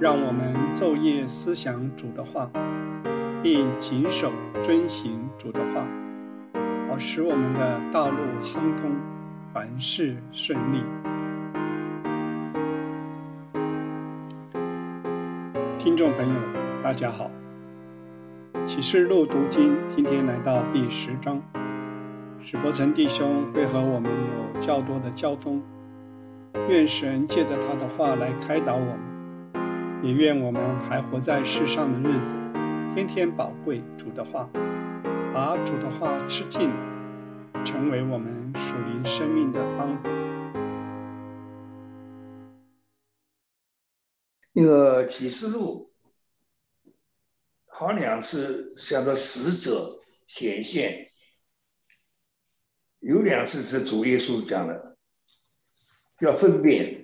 让我们昼夜思想主的话，并谨守遵行主的话，好使我们的道路亨通，凡事顺利。听众朋友，大家好，启示录读经今天来到第十章，史伯成弟兄会和我们有较多的交通，愿神借着他的话来开导我们。也愿我们还活在世上的日子，天天宝贵主的话，把主的话吃尽，成为我们属灵生命的帮助。那个启示录，好两次向着死者显现，有两次是主耶稣讲的，要分辨。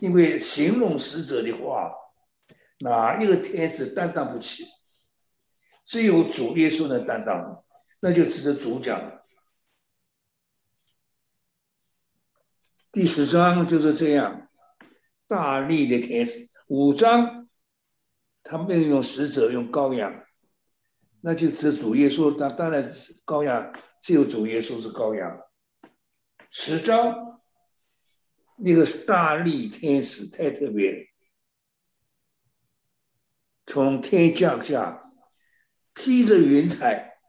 因为形容使者的话，哪一个天使担当不起？只有主耶稣能担当，那就值得主讲。第十章就是这样，大力的天使。五章，他们用使者用羔羊，那就是主耶稣。当当然是，羔羊只有主耶稣是羔羊。十章。那个大力天使太特别，从天降下，披着云彩。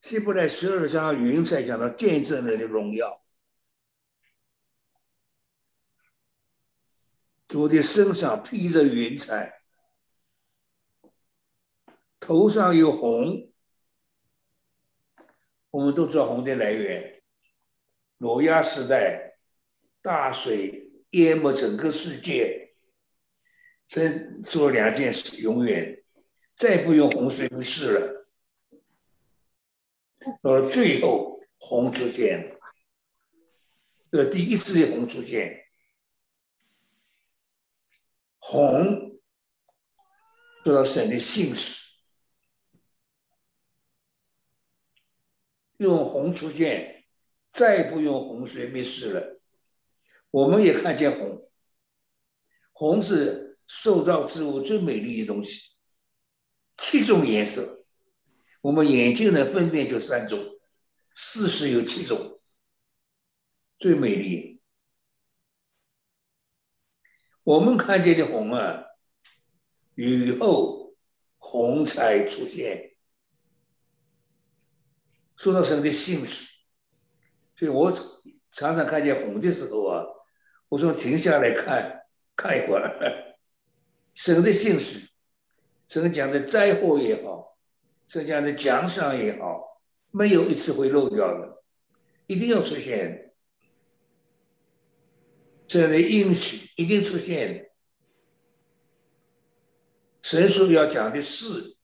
希伯来十二章云彩讲到见证人的荣耀，主的身上披着云彩，头上有红，我们都知道红的来源。挪亚时代，大水淹没整个世界，这做两件事，永远再不用洪水的事了。到了最后，洪出现了，这第一次的洪出现，洪做到神的信使，用红出现。再不用洪水灭世了，我们也看见红。红是受造之物最美丽的东西，七种颜色，我们眼睛能分辨就三种，事实有七种，最美丽。我们看见的红啊，雨后红彩出现，说到神的信使。所以我常常看见红的时候啊，我说停下来看 看一会儿。神的信使，神讲的灾祸也好，神讲的奖赏也好，没有一次会漏掉的，一定要出现。这样的应许一定出现。神所要讲的事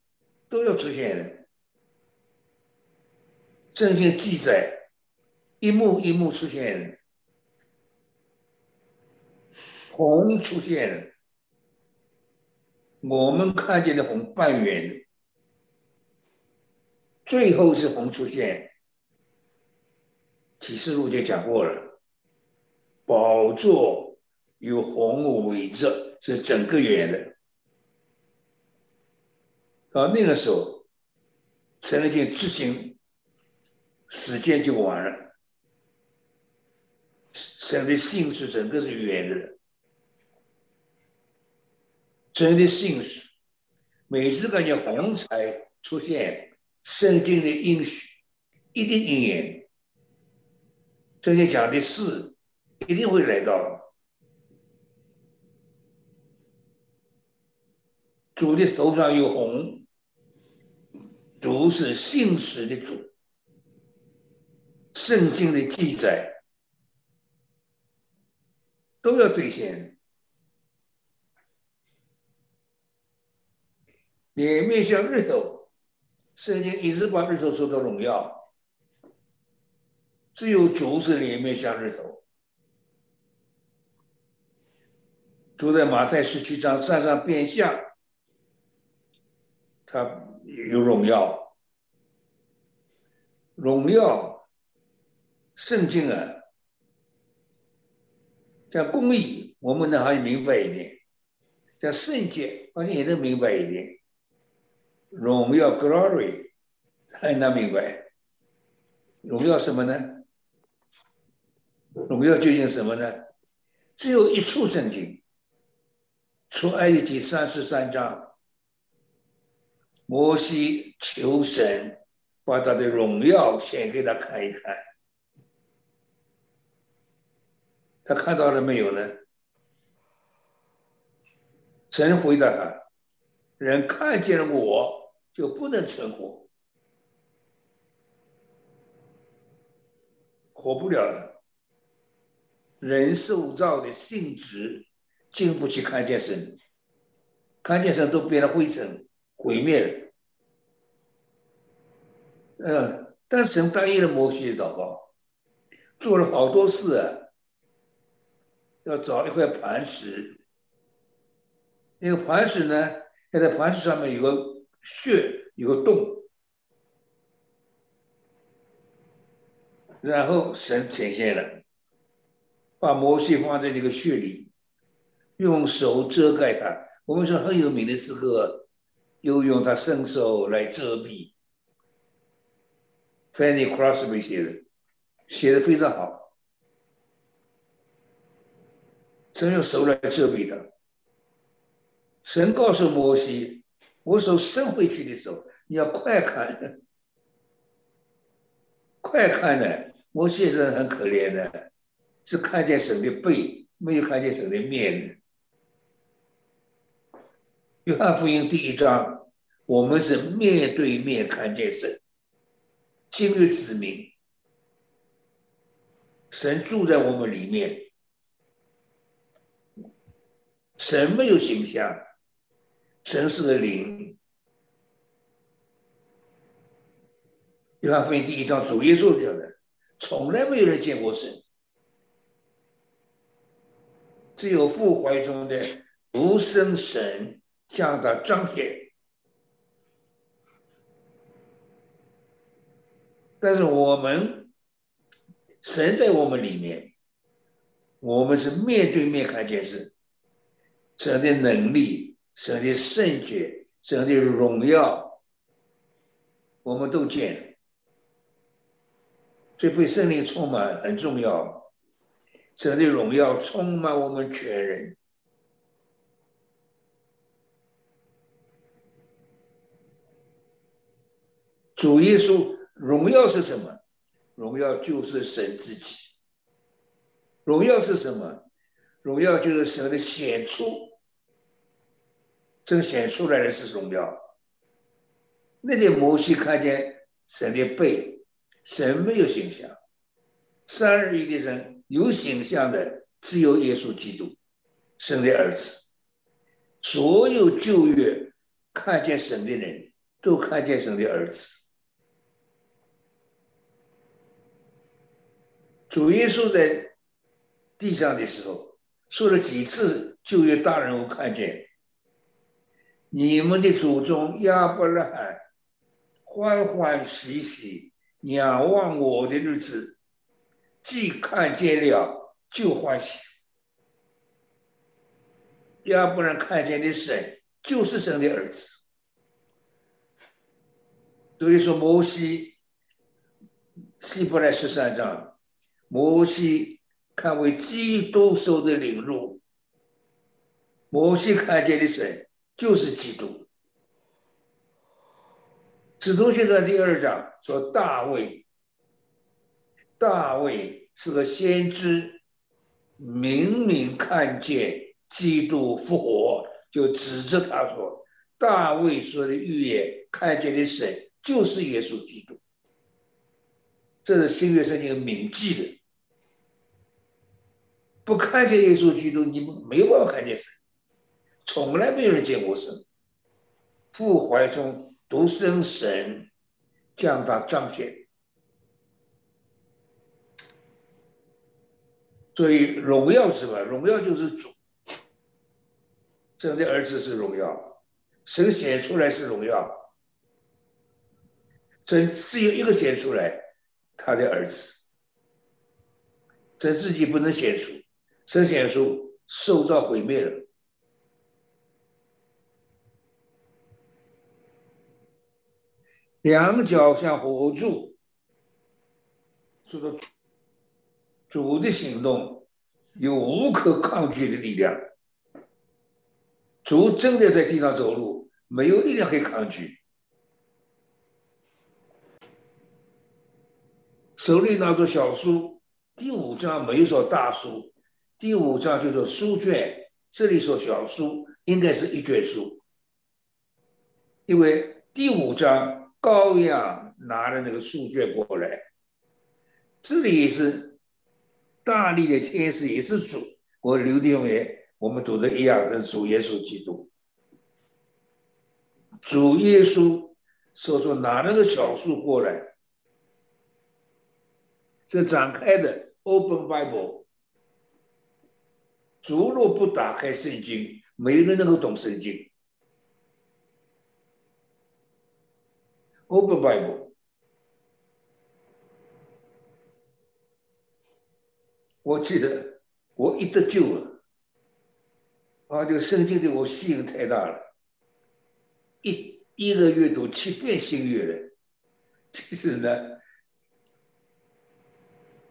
都要出现的，圣经记载。一幕一幕出现，红出现，我们看见的红半圆，最后是红出现。启示录就讲过了，宝座有红围着，是整个圆的。到那个时候，神经执行，时间就完了。神的姓氏整个是圆的，神的姓氏每次看见红彩出现，圣经的应许一定应验，这些讲的事一定会来到。主的头上有红，主是姓氏的主，圣经的记载。都要兑现，脸面像日头，圣经一直把日头说到荣耀，只有主是脸面像日头。主在马太十七章山上变相，他有荣耀，荣耀，圣经啊。讲公义，我们呢好像明白一点；讲圣洁，好像也能明白一点。荣耀 （glory） 很难明白。荣耀什么呢？荣耀究竟什么呢？只有一处圣经，出埃及三十三章，摩西求神把他的荣耀显给他看一看。他看到了没有呢？神回答他：“人看见了我就不能存活，活不了了。人受造的性质经不起看见神，看见神都变成灰尘，毁灭了。嗯，但神答应了摩西的祷告，做了好多事啊。”要找一块磐石，那个磐石呢，要在磐石上面有个穴，有个洞，然后神呈现了，把摩西放在那个穴里，用手遮盖它。我们说很有名的诗歌，又用他伸手来遮蔽。Fanny Crosby 写的，写的非常好。神用手来遮蔽他。神告诉摩西：“我手伸回去的时候，你要快看，快看呢。”摩西是很可怜的，是看见神的背，没有看见神的面的。约翰福音第一章，我们是面对面看见神，今日子民，神住在我们里面。神没有形象，神是个灵。约翰福音第一章主耶稣讲的，从来没有人见过神，只有父怀中的独生神向他彰显。但是我们神在我们里面，我们是面对面看见神。神的能力，神的圣洁，神的荣耀，我们都见。所以被圣灵充满很重要。神的荣耀充满我们全人。主耶稣荣耀是什么？荣耀就是神自己。荣耀是什么？荣耀就是神的显出。这个显出来的是荣耀。那天摩西看见神的背，神没有形象。三二一的人有形象的只有耶稣基督，神的儿子。所有旧约看见神的人都看见神的儿子。主耶稣在地上的时候说了几次旧约大人物看见。你们的祖宗亚伯拉罕欢欢喜喜仰望我的日子，既看见了就欢喜。亚伯拉罕看见的神就是神的儿子。所以说，摩西希伯来十三章，摩西看为基督受的领路，摩西看见的神。就是基督。使徒行传第二章说，大卫，大卫是个先知，明明看见基督复活，就指着他说，大卫说的预言，看见的神就是耶稣基督。这是新约圣经铭记的，不看见耶稣基督，你们没有办法看见神。从来没有人见过神，父怀中独生神将他彰显，所以荣耀是吧？荣耀就是主，神的儿子是荣耀，神显出来是荣耀，神只有一个显出来，他的儿子，神自己不能显出，神显出受到毁灭了。两脚像火柱，这个主的行动有无可抗拒的力量。主真的在地上走路，没有力量可以抗拒。手里拿着小书，第五章没有说大书，第五章就说书卷，这里说小书，应该是一卷书，因为第五章高雅拿了那个书卷过来，这里也是大力的天使，也是主，我刘弟兄也，我们读的一样的主耶稣基督，主耶稣说说拿那个小书过来。这展开的 Open Bible，主若不打开圣经，没人能够懂圣经。Open Bible，我记得我一得救了，啊，这个圣经对我吸引太大了，一一个月读七遍新约的，其实呢。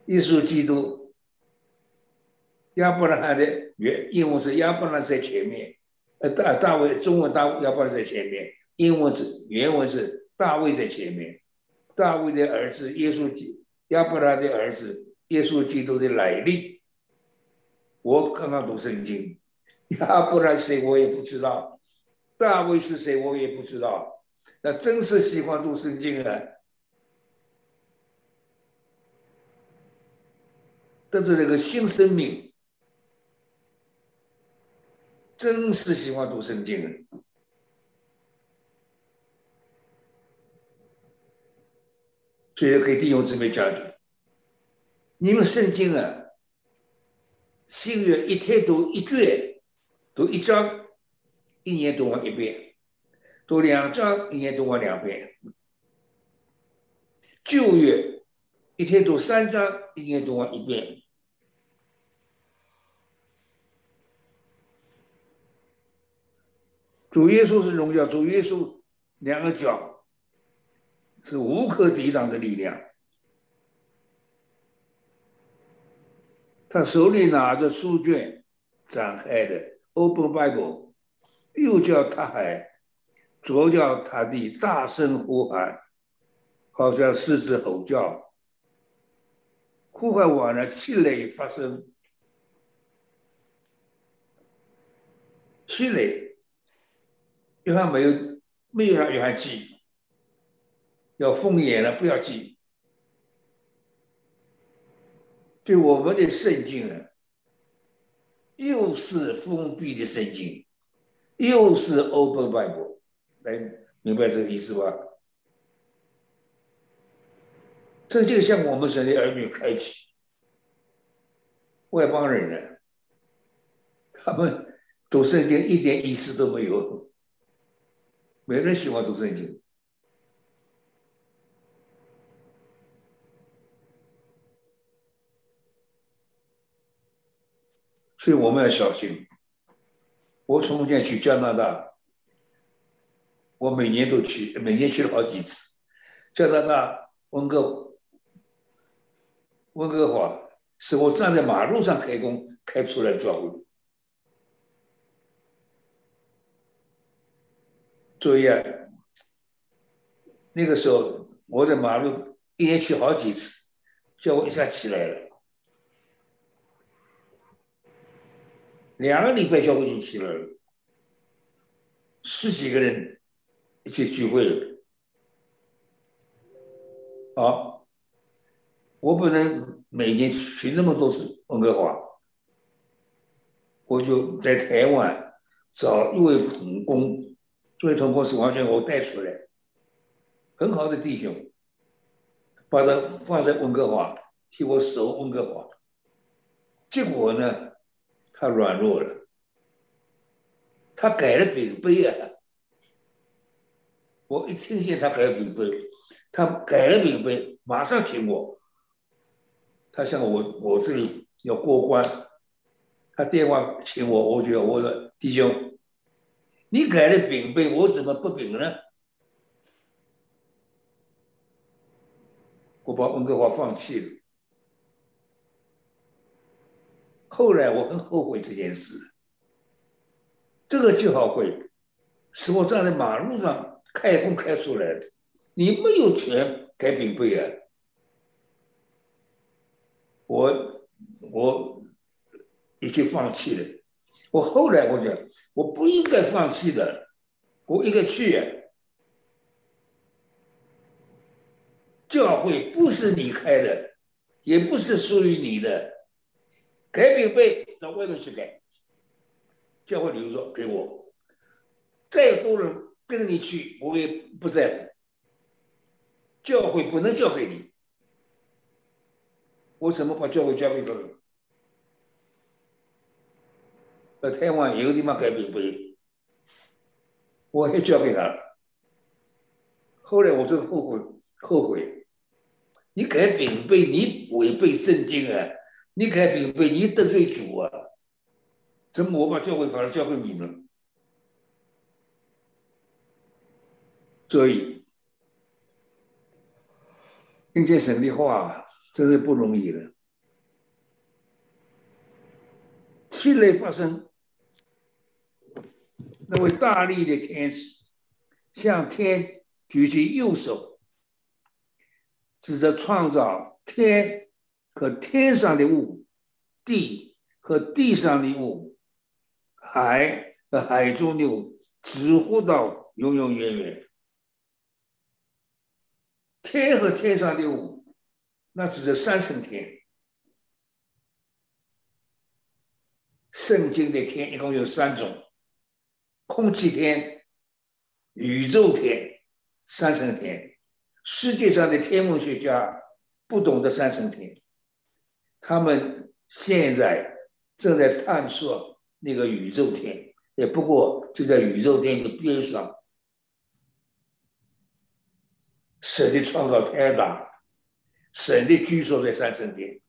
耶稣基督，亚伯拉罕的原英文是亚伯拉在前面，呃大大卫中文大亚伯拉在前面，英文是原文是大卫在前面，大卫的儿子耶稣基亚伯拉的儿子耶稣基督的来历，我刚刚读圣经，亚伯拉谁我也不知道，大卫是谁我也不知道，那真是喜欢读圣经啊。得着那个新生命，真是喜欢读圣经。所以给弟兄姊妹讲的，你们圣经啊，新约一天读一卷，读一章，一年读完一遍；读两章，一年读完两遍。旧约一天读三章，一年读完一遍。主耶稣是荣耀，主耶稣两个脚是无可抵挡的力量。他手里拿着书卷，展开的 Open Bible，又叫他海，左脚踏地，大声呼喊，好像狮子吼叫。呼唤完了，气雷发生，气雷。约翰没有，没有让约翰记，要封严了，不要记。对我们的圣经啊，又是封闭的圣经，又是 Open Bible，来明白这个意思吧？这就像我们神的儿女开启，外邦人呢，他们读圣经一点意思都没有。没人喜欢读圣经，所以我们要小心。我从前去加拿大，我每年都去，每年去了好几次。加拿大温哥温哥华是我站在马路上开工开出来教会。作业，那个时候我在马路一年去好几次，叫我一下起来了，两个礼拜叫我就起来了，十几个人一起聚会了，啊，我不能每年去那么多次温哥华，我就在台湾找一位同工。这位同工是完全我带出来，很好的弟兄，把他放在温哥华替我守温哥华，结果呢，他软弱了，他改了笔碑啊！我一听见他改了笔碑，他改了笔碑，马上请我，他向我我这里要过关，他电话请我，我就要我说弟兄，你改了饼杯，我怎么不饼呢？我把温哥华放弃了。后来我很后悔这件事。这个记号会是我站在马路上开工开出来的，你没有权改饼杯啊！我我已经放弃了。我后来我讲，我不应该放弃的，我应该去啊。教会不是你开的，也不是属于你的，改饼被到外面去改。教会留着给我，再多人跟你去，我也不在乎。教会不能交给你，我怎么把教会交给他们？在台湾有地方改饼杯，我也交给他了。后来我就后悔，后悔。你改饼被，你违背圣经啊！你改饼杯，你得罪主啊！怎么我把教会反而交给你呢？所以听见神的话真是不容易了。气雷发生，那位大力的天使向天举起右手，指着创造天和天上的物，地和地上的物。海和海中牛直呼到永永远远，天和天上的物，那只是三层天。圣经的天一共有三种：空气天、宇宙天、三层天。世界上的天文学家不懂得三层天，他们现在正在探索。那个宇宙天，也不过就在宇宙天的边上。神的创造太大，神的居所在三层天。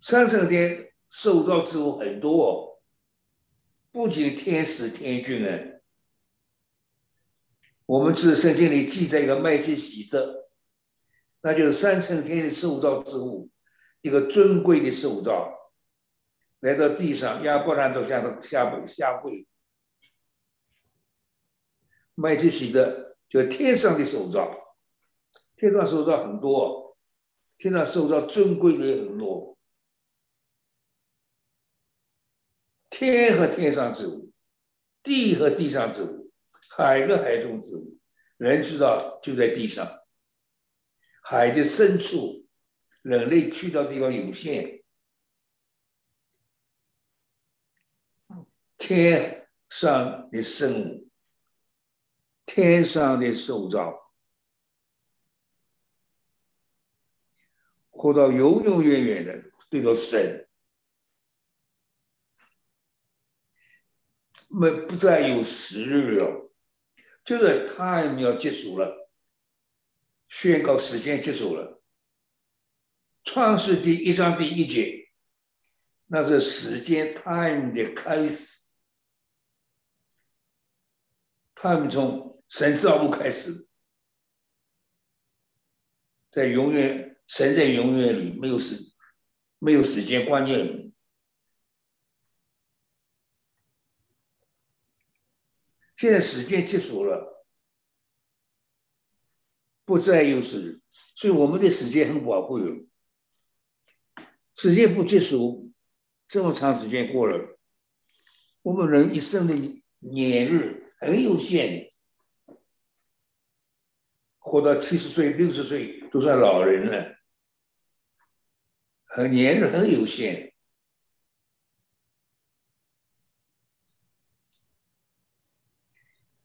三层天受到之物很多，不仅天使、天君啊。我们是圣经里记载一个麦基喜德，那就是三层天的受造之物，一个尊贵的受造。来到地上，亚伯兰都向他下不下跪。麦基洗德就天上的手造，天上手造很多，天上手造尊贵的也很多。天和天上之物，地和地上之物，海和海中之物，人知道就在地上。海的深处，人类去到地方有限。天上的生物，天上的受造，活到永永远远的对着神，没不再有时日了，就是 time 要结束了，宣告时间结束了。创世纪一章第一节，那是时间 time 的开始。他们从神造物开始，在永远神在永远里没有时没有时间观念，现在时间结束了，不再有时，所以我们的时间很宝贵哦。时间不结束，这么长时间过了，我们人一生的年日。很有限，活到七十岁、六十岁都算老人了，很年日很有限。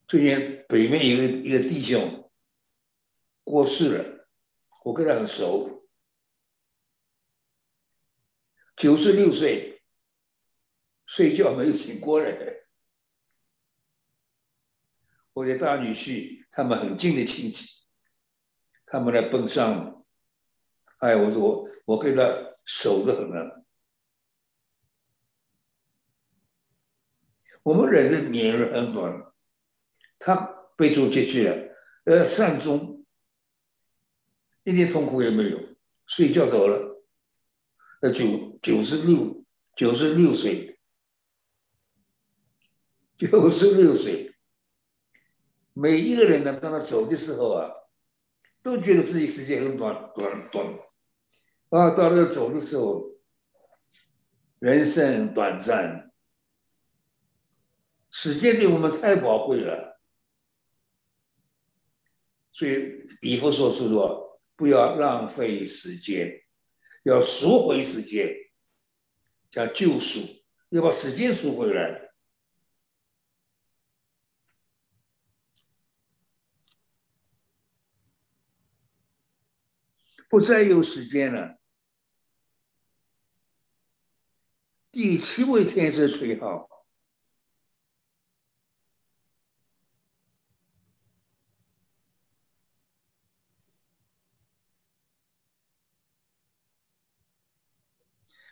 最近北面一个一个弟兄过世了，我跟他很熟，九十六岁，睡觉没有醒过来。我的大女婿，他们很近的亲戚，他们来奔丧，哎，我说我我跟他熟得很啊。我们人的年龄很短，他被逐出去了，呃，善终一点痛苦也没有，睡觉走了，呃，九九十六，九十六岁，九十六岁，每一个人呢，当他走的时候啊，都觉得自己时间很短，短短，啊，到了走的时候，人生短暂。时间对我们太宝贵了，所以以弗所说说，不要浪费时间，要赎回时间，叫救赎，要把时间赎回来，不再有时间了。第七位天使吹号。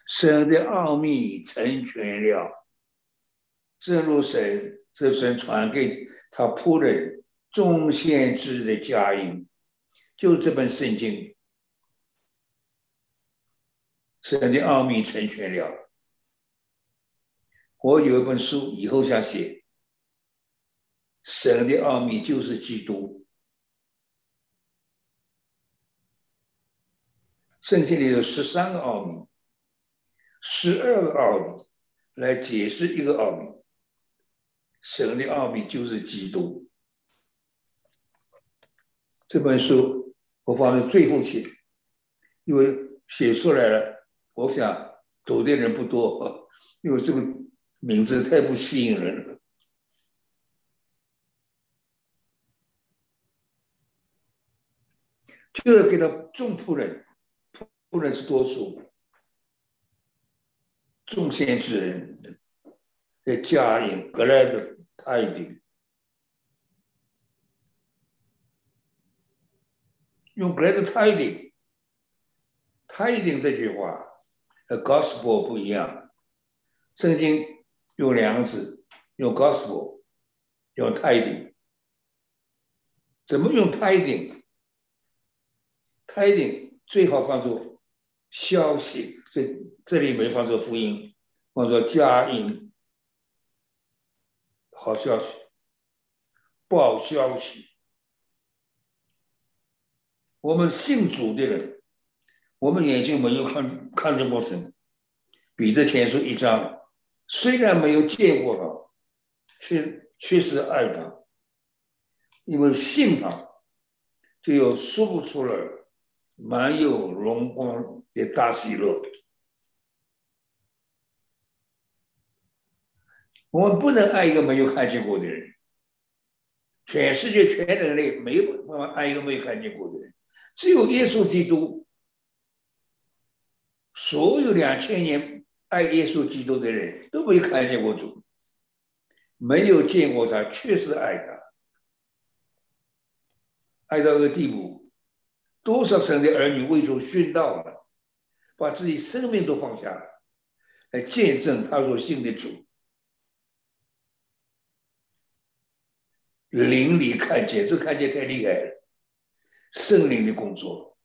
神的奥秘成全了，正如神这神传给他仆人众先知的佳音，就这本圣经，神的奥秘成全了。我有一本书，以后想写，神的奥秘就是基督。圣经里有十三个奥秘。十二个奥秘来解释一个奥秘，神的奥秘就是基督。这本书我放在最后写，因为写出来了，我想读的人不多，因为这个名字太不吸引人了。就要给他众仆人，仆人是多数。众先之人的家人格来的他一定用格来的他一定，他一定这句话和 gospel 不一样。圣经用两个字，用 gospel，用他一定。怎么用他一定？他一定最好放作消息。这这里没放作福音，放作佳音，好消息，不好消息。我们信主的人，我们眼睛没有看看见过神。彼得前书一章，虽然没有见过他，却确实爱他，因为信他，就有说不出来满有荣光也大喜乐。我们不能爱一个没有看见过的人，全世界全人类没有办法爱一个没有看见过的人，只有耶稣基督。所有两千年爱耶稣基督的人都没有看见过主，没有见过他，确实爱他，爱到个地步，多少神的儿女为主殉道了，把自己生命都放下了，来见证他所信的主。灵里看见，这看见太厉害了。圣灵的工作，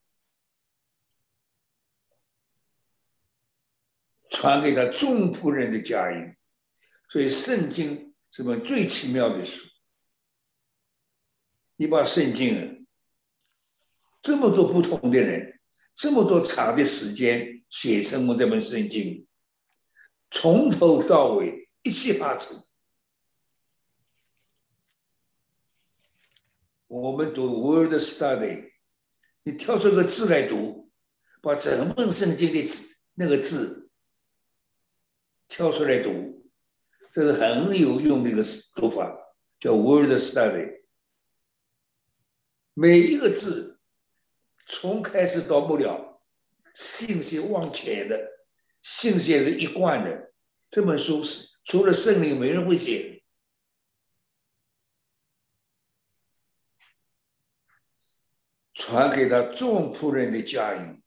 传给他众仆人的家音，所以圣经是本最奇妙的书。你把圣经这么多不同的人，这么多长的时间写成我这本圣经，从头到尾一气呵成。我们读 Word Study，你挑出个字来读，把整本圣经的字那个字挑出来读，这是很有用的一个读法，叫 Word Study。每一个字从开始到末了，信息往前的，信息是一贯的。这本书是除了圣灵，没人会写。传给他众仆人的家人，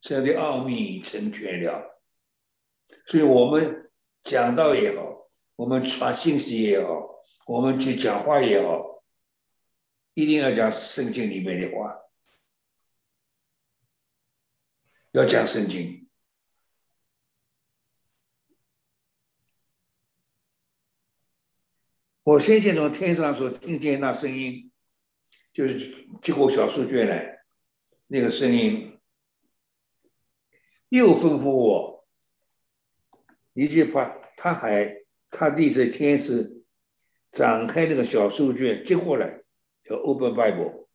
这样的奥秘成全了，所以我们讲道也好，我们传信息也好，我们去讲话也好，一定要讲圣经里面的话，要讲圣经。我先前从天上所听见那声音，就是接过小书卷来，那个声音又吩咐我一句话，他还他第一次天使展开那个小书卷接过来，叫 Open Bible，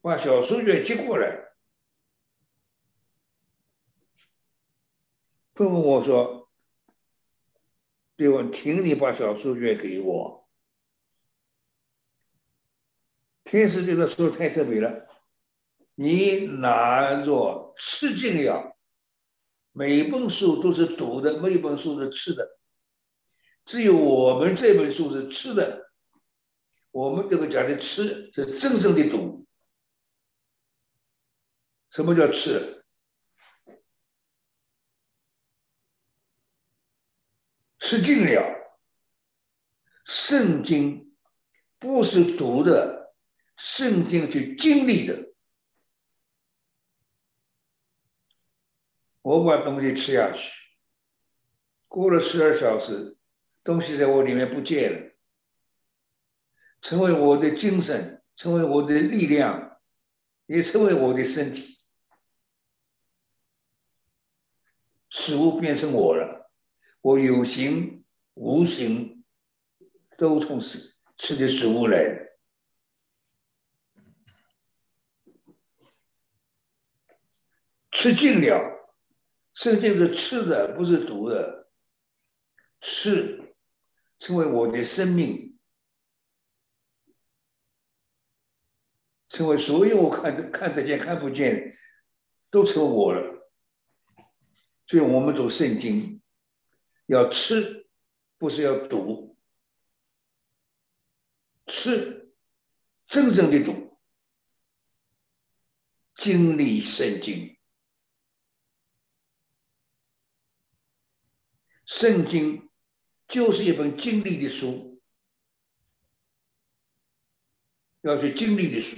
把小书卷接过来，吩咐我说。对我，请你把小书卷给我。天使对他说：“太特别了，你拿着吃进了，每一本书都是读的，每一本书是吃的，只有我们这本书是吃的。我们这个讲的吃是真正的读。什么叫吃？”吃尽了，圣经不是读的，圣经去经历的。我把东西吃下去，过了十二小时，东西在我里面不见了，成为我的精神，成为我的力量，也成为我的身体，食物变成我了。我有形无形都从吃吃的食物来的，吃尽了，圣经是吃的，不是毒的。吃成为我的生命，成为所有我看得看得见、看不见，都成我了。所以我们读圣经。要吃，不是要读。吃，真正的读，经历圣经。圣经就是一本经历的书，要去经历的书，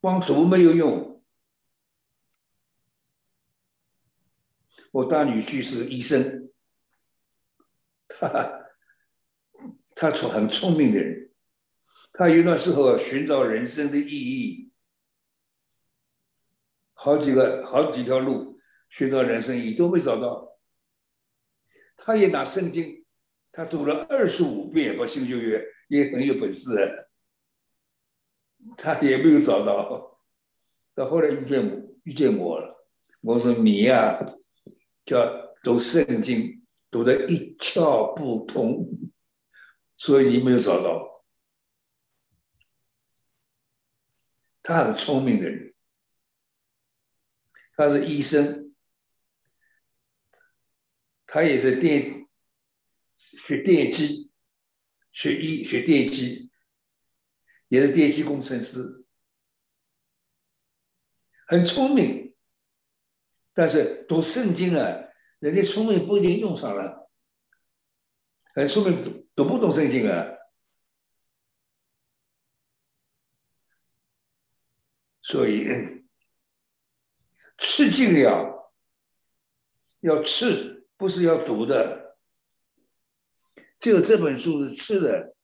光读没有用。我大女婿是个医生，他他聪很聪明的人，他有段时候寻找人生的意义，好几个好几条路。寻找人生意义都没找到，他也拿圣经，他读了二十五遍把新旧约也很有本事，他也没有找到，到后来遇见我遇见我了，我说你呀。叫读圣经读得一窍不通，所以你没有找到。他很聪明的人，他是医生，他也是电学电机，学医学电机，也是电机工程师，很聪明。但是读圣经啊，人家聪明不一定用上了，很聪明读读不懂圣经啊，所以吃尽了要吃，不是要读的，就这本书是吃的，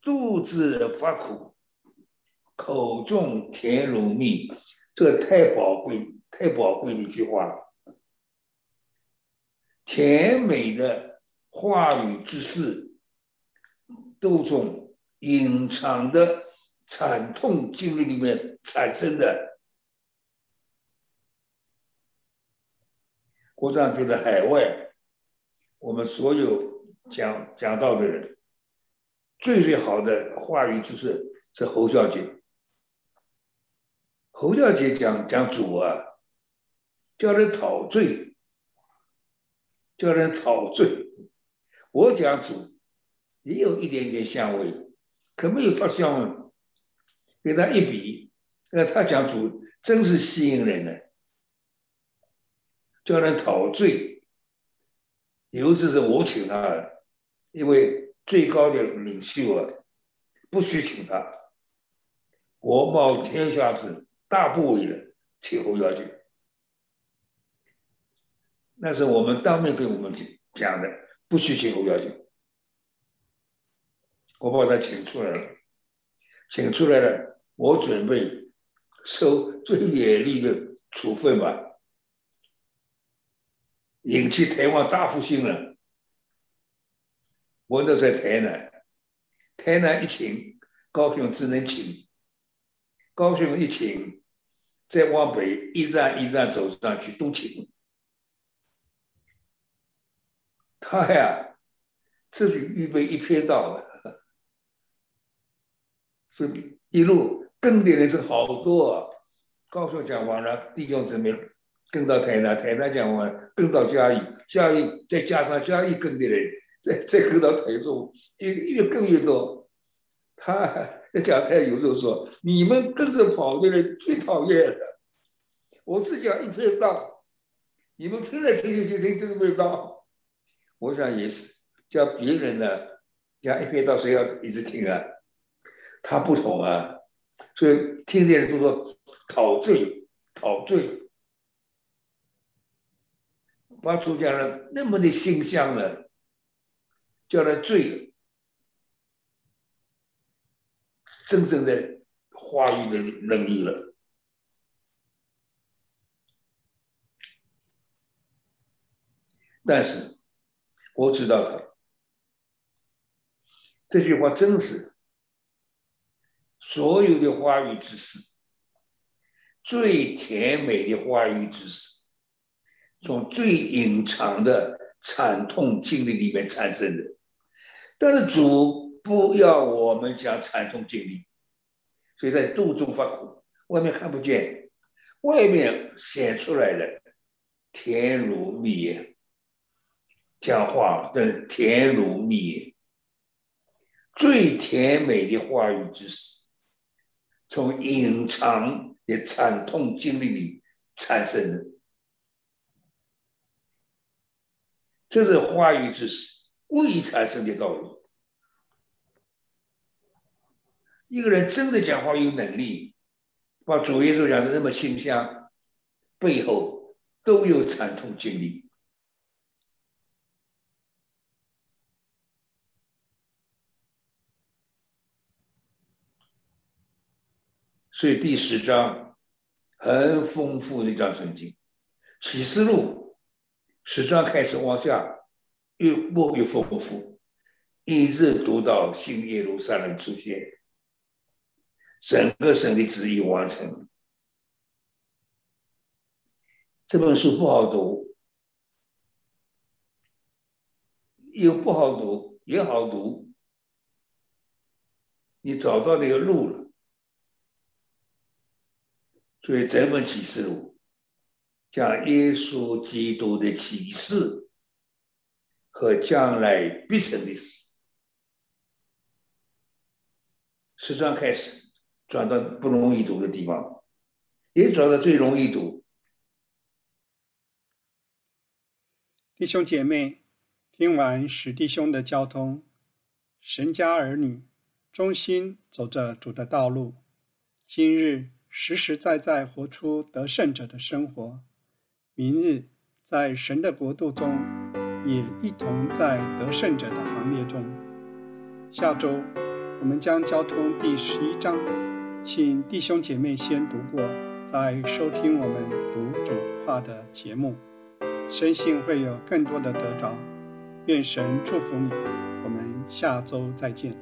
肚子发苦，口中甜如蜜。这太宝贵、太宝贵的一句话了。甜美的话语之事，都从隐藏的惨痛经历里面产生的。我这样觉得，海外我们所有讲讲道的人，最最好的话语就是是侯小姐。侯教姐讲讲主啊，叫人陶醉，叫人陶醉。我讲主也有一点点香味，可没有他香味。给他一比，那他讲主真是吸引人呢，叫人陶醉。尤其是我请他的，因为最高的领袖啊，不许请他。国贸天下之大不韪的请侯要求，那是我们当面跟我们讲的，不许请侯要求。我把他请出来了，请出来了，我准备受最严厉的处分吧。引起台湾大复兴了。我都在台南，台南一请，高雄只能请；高雄一请，再往北一站一站走上去都请。他呀，自己预备一片道，所以一路跟的人是好多。高雄讲完了，弟兄姊妹。跟到台南，台南讲完，跟到嘉义，嘉义再加上嘉义跟的人，再再跟到台中，越越跟越多。他 讲台有时候说，你们跟着跑的人最讨厌了。我只讲一片道，你们听来听去就听这个味道。我想也是，叫别人呢讲一片道，谁要一直听啊？他不同啊，所以听的人都说陶醉，陶醉。把主讲了那么的形象了，叫他醉了，真正的话语的能力了。但是我知道他这句话真是所有的话语之事，最甜美的话语之事。从最隐藏的惨痛经历里面产生的，但是主不要我们讲惨痛经历，所以在肚中发苦，外面看不见，外面显出来的甜如蜜，讲话的甜如蜜，最甜美的话语之时，从隐藏的惨痛经历里产生的。这是话语之时故意产生的道理。一个人真的讲话有能力，把主耶稣讲的那么形象，背后都有惨痛经历。所以第十章很丰富的一章圣经，启示录。十章开始往下，越过越丰富，一直读到新耶路撒冷出现，整个神的旨意完成。这本书不好读，又不好读，也好读。你找到那个路了，所以这本启示录。讲耶稣基督的启示和将来必成的事，十章开始转到不容易读的地方，也转到最容易读。弟兄姐妹，听完史弟兄的交通，神家儿女忠心走着主的道路，今日实实在在活出得胜者的生活。明日，在神的国度中，也一同在得胜者的行列中。下周，我们将交通第十一章，请弟兄姐妹先读过，再收听我们读主话的节目。深信会有更多的得着。愿神祝福你。我们下周再见。